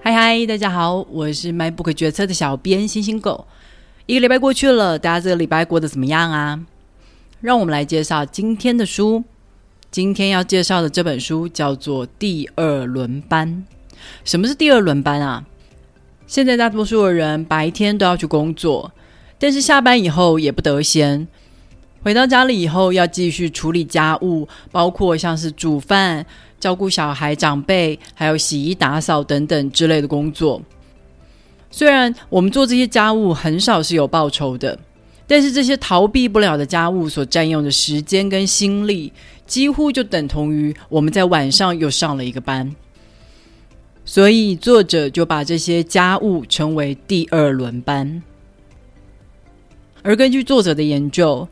嗨嗨，大家好，我是 MyBook 决策的小编星星狗。一个礼拜过去了，大家这个礼拜过得怎么样啊？让我们来介绍今天的书。今天要介绍的这本书叫做《第二轮班》。什么是第二轮班啊？现在大多数的人白天都要去工作，但是下班以后也不得闲。回到家里以后，要继续处理家务，包括像是煮饭、照顾小孩、长辈，还有洗衣、打扫等等之类的工作。虽然我们做这些家务很少是有报酬的，但是这些逃避不了的家务所占用的时间跟心力，几乎就等同于我们在晚上又上了一个班。所以作者就把这些家务称为第二轮班。而根据作者的研究，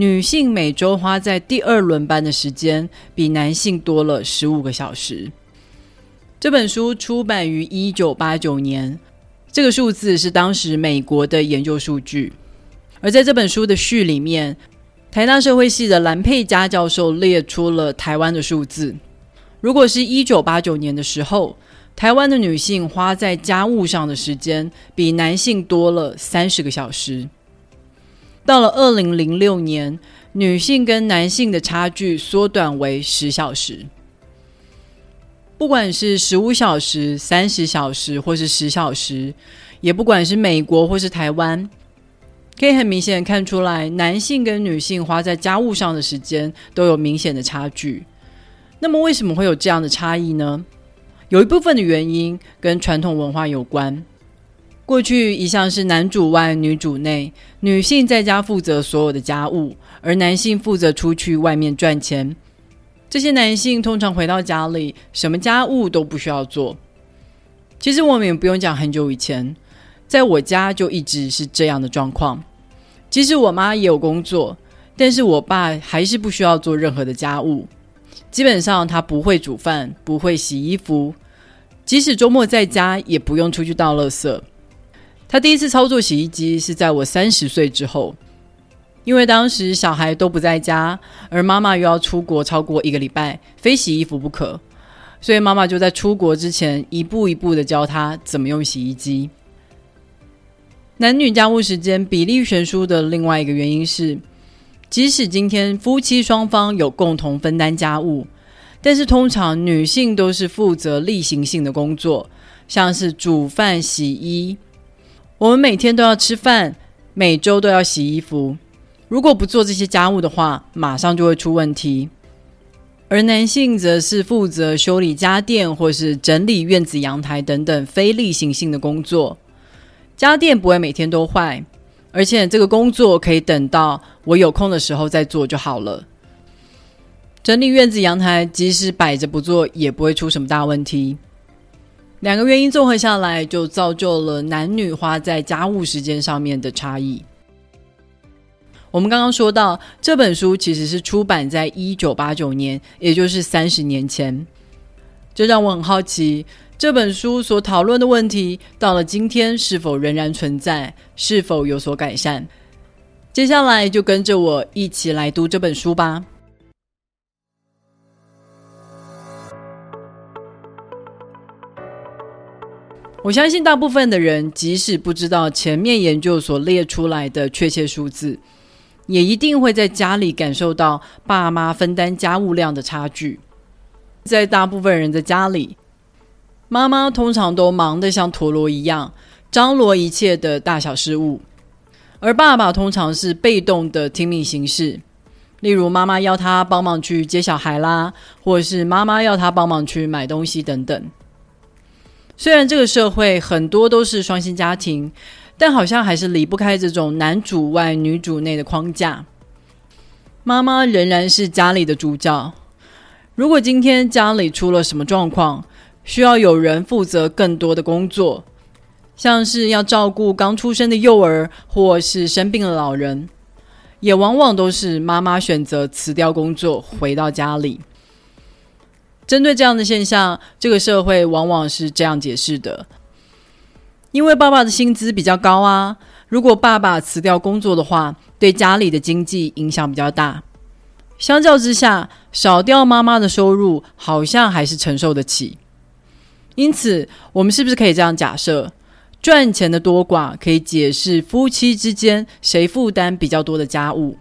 女性每周花在第二轮班的时间比男性多了十五个小时。这本书出版于一九八九年，这个数字是当时美国的研究数据。而在这本书的序里面，台大社会系的蓝佩佳教授列出了台湾的数字。如果是一九八九年的时候，台湾的女性花在家务上的时间比男性多了三十个小时。到了二零零六年，女性跟男性的差距缩短为十小时。不管是十五小时、三十小时，或是十小时，也不管是美国或是台湾，可以很明显看出来，男性跟女性花在家务上的时间都有明显的差距。那么，为什么会有这样的差异呢？有一部分的原因跟传统文化有关。过去一向是男主外女主内，女性在家负责所有的家务，而男性负责出去外面赚钱。这些男性通常回到家里，什么家务都不需要做。其实我们也不用讲很久以前，在我家就一直是这样的状况。即使我妈也有工作，但是我爸还是不需要做任何的家务。基本上他不会煮饭，不会洗衣服，即使周末在家也不用出去倒垃圾。他第一次操作洗衣机是在我三十岁之后，因为当时小孩都不在家，而妈妈又要出国超过一个礼拜，非洗衣服不可，所以妈妈就在出国之前一步一步的教他怎么用洗衣机。男女家务时间比例悬殊的另外一个原因是，即使今天夫妻双方有共同分担家务，但是通常女性都是负责例行性的工作，像是煮饭、洗衣。我们每天都要吃饭，每周都要洗衣服。如果不做这些家务的话，马上就会出问题。而男性则是负责修理家电或是整理院子、阳台等等非例行性的工作。家电不会每天都坏，而且这个工作可以等到我有空的时候再做就好了。整理院子、阳台，即使摆着不做，也不会出什么大问题。两个原因综合下来，就造就了男女花在家务时间上面的差异。我们刚刚说到，这本书其实是出版在一九八九年，也就是三十年前。这让我很好奇，这本书所讨论的问题，到了今天是否仍然存在，是否有所改善？接下来就跟着我一起来读这本书吧。我相信大部分的人，即使不知道前面研究所列出来的确切数字，也一定会在家里感受到爸妈分担家务量的差距。在大部分人的家里，妈妈通常都忙得像陀螺一样，张罗一切的大小事务，而爸爸通常是被动的听命行事。例如，妈妈要他帮忙去接小孩啦，或是妈妈要他帮忙去买东西等等。虽然这个社会很多都是双薪家庭，但好像还是离不开这种男主外女主内的框架。妈妈仍然是家里的主角。如果今天家里出了什么状况，需要有人负责更多的工作，像是要照顾刚出生的幼儿，或是生病的老人，也往往都是妈妈选择辞掉工作回到家里。针对这样的现象，这个社会往往是这样解释的：因为爸爸的薪资比较高啊，如果爸爸辞掉工作的话，对家里的经济影响比较大。相较之下，少掉妈妈的收入，好像还是承受得起。因此，我们是不是可以这样假设：赚钱的多寡可以解释夫妻之间谁负担比较多的家务？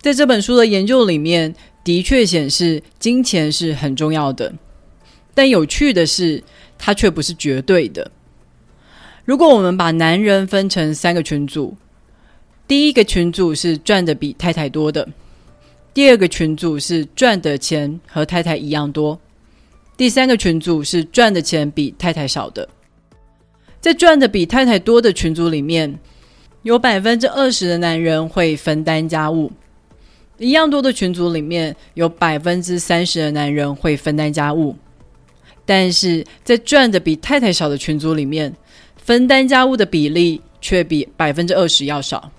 在这本书的研究里面，的确显示金钱是很重要的。但有趣的是，它却不是绝对的。如果我们把男人分成三个群组，第一个群组是赚的比太太多的，第二个群组是赚的钱和太太一样多，第三个群组是赚的钱比太太少的。在赚的比太太多的群组里面，有百分之二十的男人会分担家务；一样多的群组里面有百分之三十的男人会分担家务。但是在赚的比太太少的群组里面，分担家务的比例却比百分之二十要少。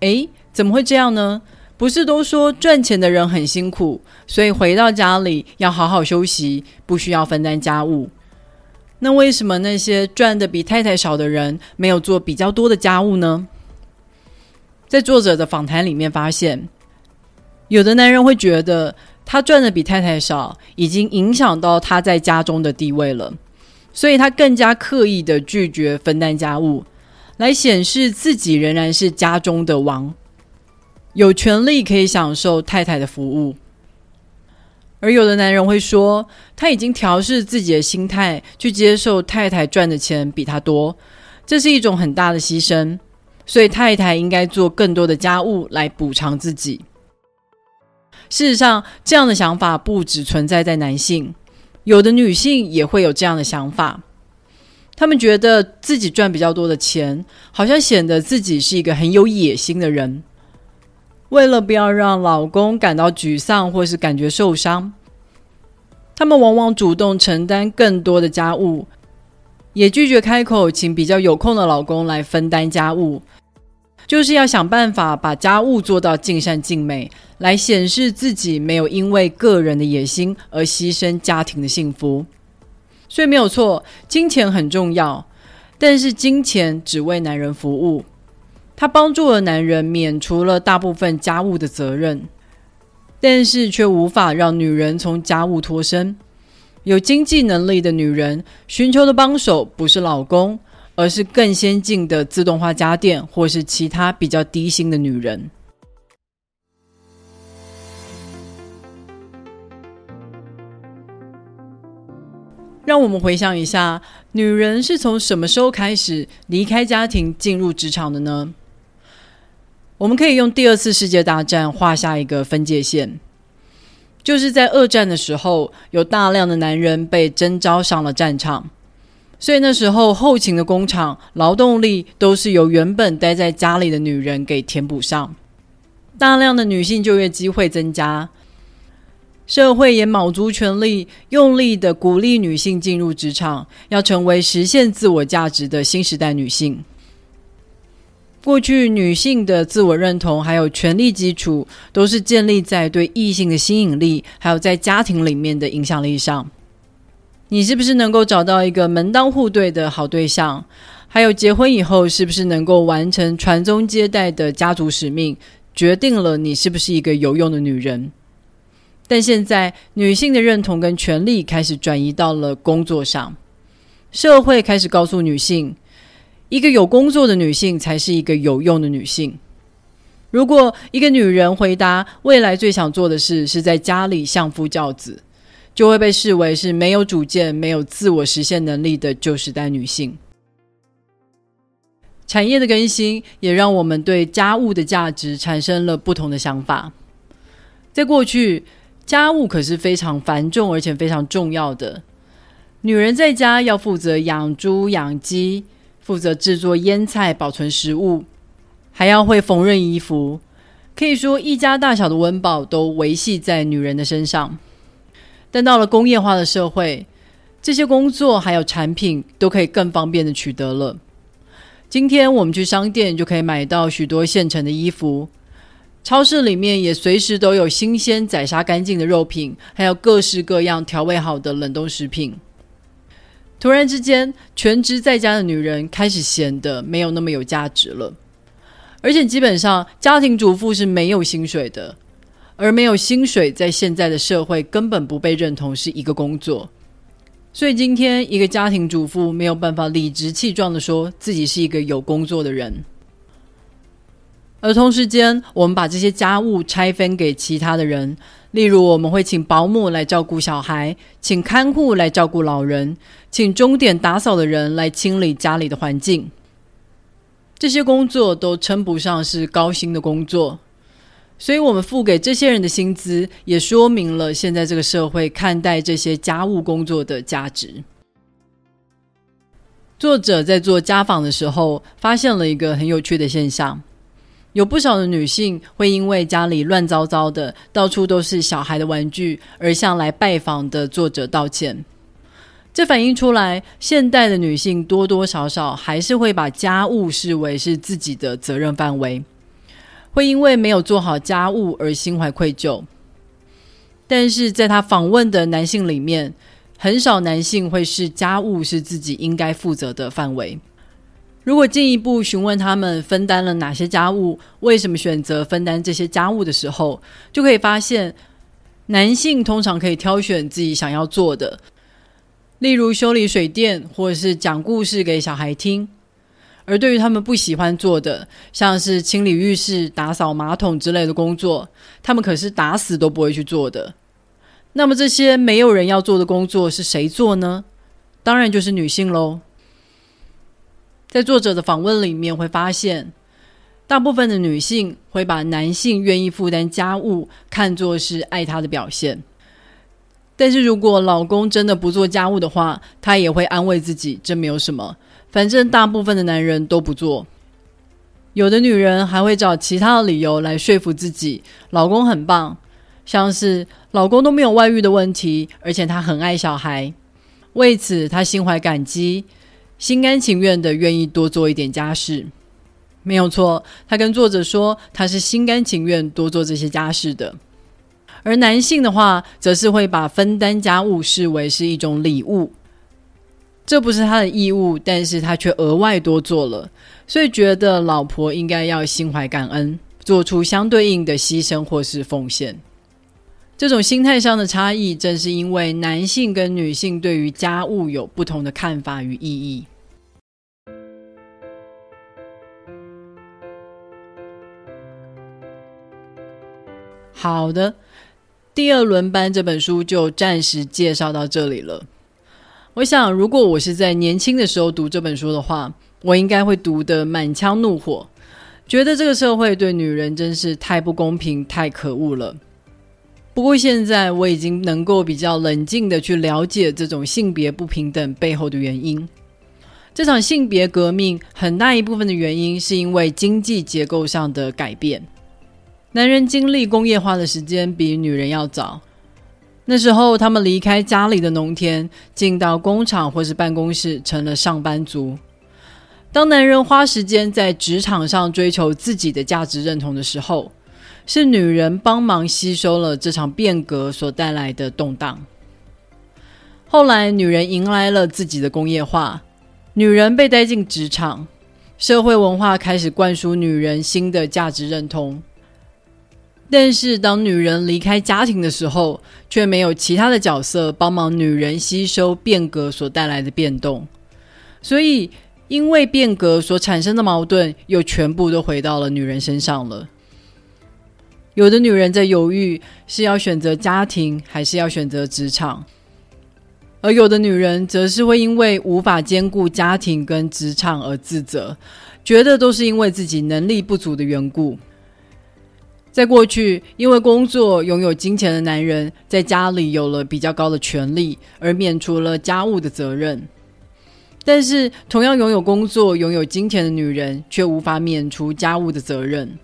诶，怎么会这样呢？不是都说赚钱的人很辛苦，所以回到家里要好好休息，不需要分担家务。那为什么那些赚的比太太少的人没有做比较多的家务呢？在作者的访谈里面发现，有的男人会觉得。他赚的比太太少，已经影响到他在家中的地位了，所以他更加刻意的拒绝分担家务，来显示自己仍然是家中的王，有权利可以享受太太的服务。而有的男人会说，他已经调试自己的心态，去接受太太赚的钱比他多，这是一种很大的牺牲，所以太太应该做更多的家务来补偿自己。事实上，这样的想法不只存在在男性，有的女性也会有这样的想法。他们觉得自己赚比较多的钱，好像显得自己是一个很有野心的人。为了不要让老公感到沮丧或是感觉受伤，他们往往主动承担更多的家务，也拒绝开口请比较有空的老公来分担家务。就是要想办法把家务做到尽善尽美，来显示自己没有因为个人的野心而牺牲家庭的幸福。所以没有错，金钱很重要，但是金钱只为男人服务，它帮助了男人免除了大部分家务的责任，但是却无法让女人从家务脱身。有经济能力的女人寻求的帮手不是老公。而是更先进的自动化家电，或是其他比较低薪的女人。让我们回想一下，女人是从什么时候开始离开家庭进入职场的呢？我们可以用第二次世界大战画下一个分界线，就是在二战的时候，有大量的男人被征召上了战场。所以那时候，后勤的工厂劳动力都是由原本待在家里的女人给填补上，大量的女性就业机会增加，社会也卯足全力，用力的鼓励女性进入职场，要成为实现自我价值的新时代女性。过去女性的自我认同还有权力基础，都是建立在对异性的吸引力，还有在家庭里面的影响力上。你是不是能够找到一个门当户对的好对象？还有结婚以后是不是能够完成传宗接代的家族使命，决定了你是不是一个有用的女人。但现在女性的认同跟权利开始转移到了工作上，社会开始告诉女性，一个有工作的女性才是一个有用的女性。如果一个女人回答未来最想做的事是在家里相夫教子。就会被视为是没有主见、没有自我实现能力的旧时代女性。产业的更新也让我们对家务的价值产生了不同的想法。在过去，家务可是非常繁重而且非常重要的。女人在家要负责养猪、养鸡，负责制作腌菜、保存食物，还要会缝纫衣服。可以说，一家大小的温饱都维系在女人的身上。但到了工业化的社会，这些工作还有产品都可以更方便的取得了。今天我们去商店就可以买到许多现成的衣服，超市里面也随时都有新鲜宰杀干净的肉品，还有各式各样调味好的冷冻食品。突然之间，全职在家的女人开始显得没有那么有价值了，而且基本上家庭主妇是没有薪水的。而没有薪水，在现在的社会根本不被认同是一个工作，所以今天一个家庭主妇没有办法理直气壮的说自己是一个有工作的人，而同时间我们把这些家务拆分给其他的人，例如我们会请保姆来照顾小孩，请看护来照顾老人，请钟点打扫的人来清理家里的环境。这些工作都称不上是高薪的工作，所以我们付给这些人的薪资，也说明了现在这个社会看待这些家务工作的价值。作者在做家访的时候，发现了一个很有趣的现象：有不少的女性会因为家里乱糟糟的，到处都是小孩的玩具，而向来拜访的作者道歉。这反映出来，现代的女性多多少少还是会把家务视为是自己的责任范围，会因为没有做好家务而心怀愧疚。但是在他访问的男性里面，很少男性会视家务是自己应该负责的范围。如果进一步询问他们分担了哪些家务，为什么选择分担这些家务的时候，就可以发现，男性通常可以挑选自己想要做的。例如修理水电，或者是讲故事给小孩听。而对于他们不喜欢做的，像是清理浴室、打扫马桶之类的工作，他们可是打死都不会去做的。那么这些没有人要做的工作是谁做呢？当然就是女性喽。在作者的访问里面会发现，大部分的女性会把男性愿意负担家务看作是爱他的表现。但是如果老公真的不做家务的话，她也会安慰自己，这没有什么，反正大部分的男人都不做。有的女人还会找其他的理由来说服自己，老公很棒，像是老公都没有外遇的问题，而且他很爱小孩，为此她心怀感激，心甘情愿的愿意多做一点家事。没有错，他跟作者说，他是心甘情愿多做这些家事的。而男性的话，则是会把分担家务视为是一种礼物，这不是他的义务，但是他却额外多做了，所以觉得老婆应该要心怀感恩，做出相对应的牺牲或是奉献。这种心态上的差异，正是因为男性跟女性对于家务有不同的看法与意义。好的。第二轮班这本书就暂时介绍到这里了。我想，如果我是在年轻的时候读这本书的话，我应该会读得满腔怒火，觉得这个社会对女人真是太不公平、太可恶了。不过现在我已经能够比较冷静的去了解这种性别不平等背后的原因。这场性别革命很大一部分的原因是因为经济结构上的改变。男人经历工业化的时间比女人要早。那时候，他们离开家里的农田，进到工厂或是办公室，成了上班族。当男人花时间在职场上追求自己的价值认同的时候，是女人帮忙吸收了这场变革所带来的动荡。后来，女人迎来了自己的工业化，女人被带进职场，社会文化开始灌输女人新的价值认同。但是，当女人离开家庭的时候，却没有其他的角色帮忙女人吸收变革所带来的变动，所以因为变革所产生的矛盾，又全部都回到了女人身上了。有的女人在犹豫是要选择家庭，还是要选择职场，而有的女人则是会因为无法兼顾家庭跟职场而自责，觉得都是因为自己能力不足的缘故。在过去，因为工作拥有金钱的男人在家里有了比较高的权利，而免除了家务的责任；但是，同样拥有工作、拥有金钱的女人却无法免除家务的责任。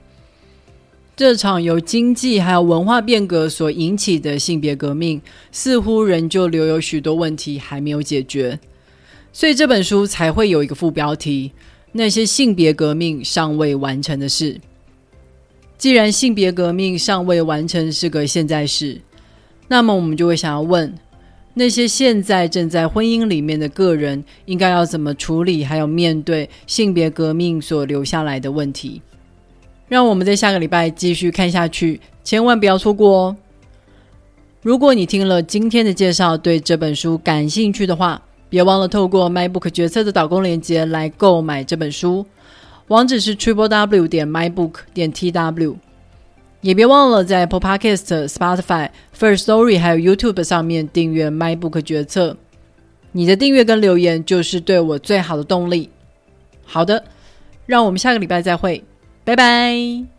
这场由经济还有文化变革所引起的性别革命，似乎仍旧留有许多问题还没有解决，所以这本书才会有一个副标题：那些性别革命尚未完成的事。既然性别革命尚未完成是个现在式，那么我们就会想要问：那些现在正在婚姻里面的个人，应该要怎么处理，还有面对性别革命所留下来的问题？让我们在下个礼拜继续看下去，千万不要错过哦！如果你听了今天的介绍，对这本书感兴趣的话，别忘了透过 MyBook 决策的导购链接来购买这本书，网址是 triple w 点 mybook 点 tw。也别忘了在 Apple Podcast、Spotify、First Story 还有 YouTube 上面订阅 MyBook 决策。你的订阅跟留言就是对我最好的动力。好的，让我们下个礼拜再会，拜拜。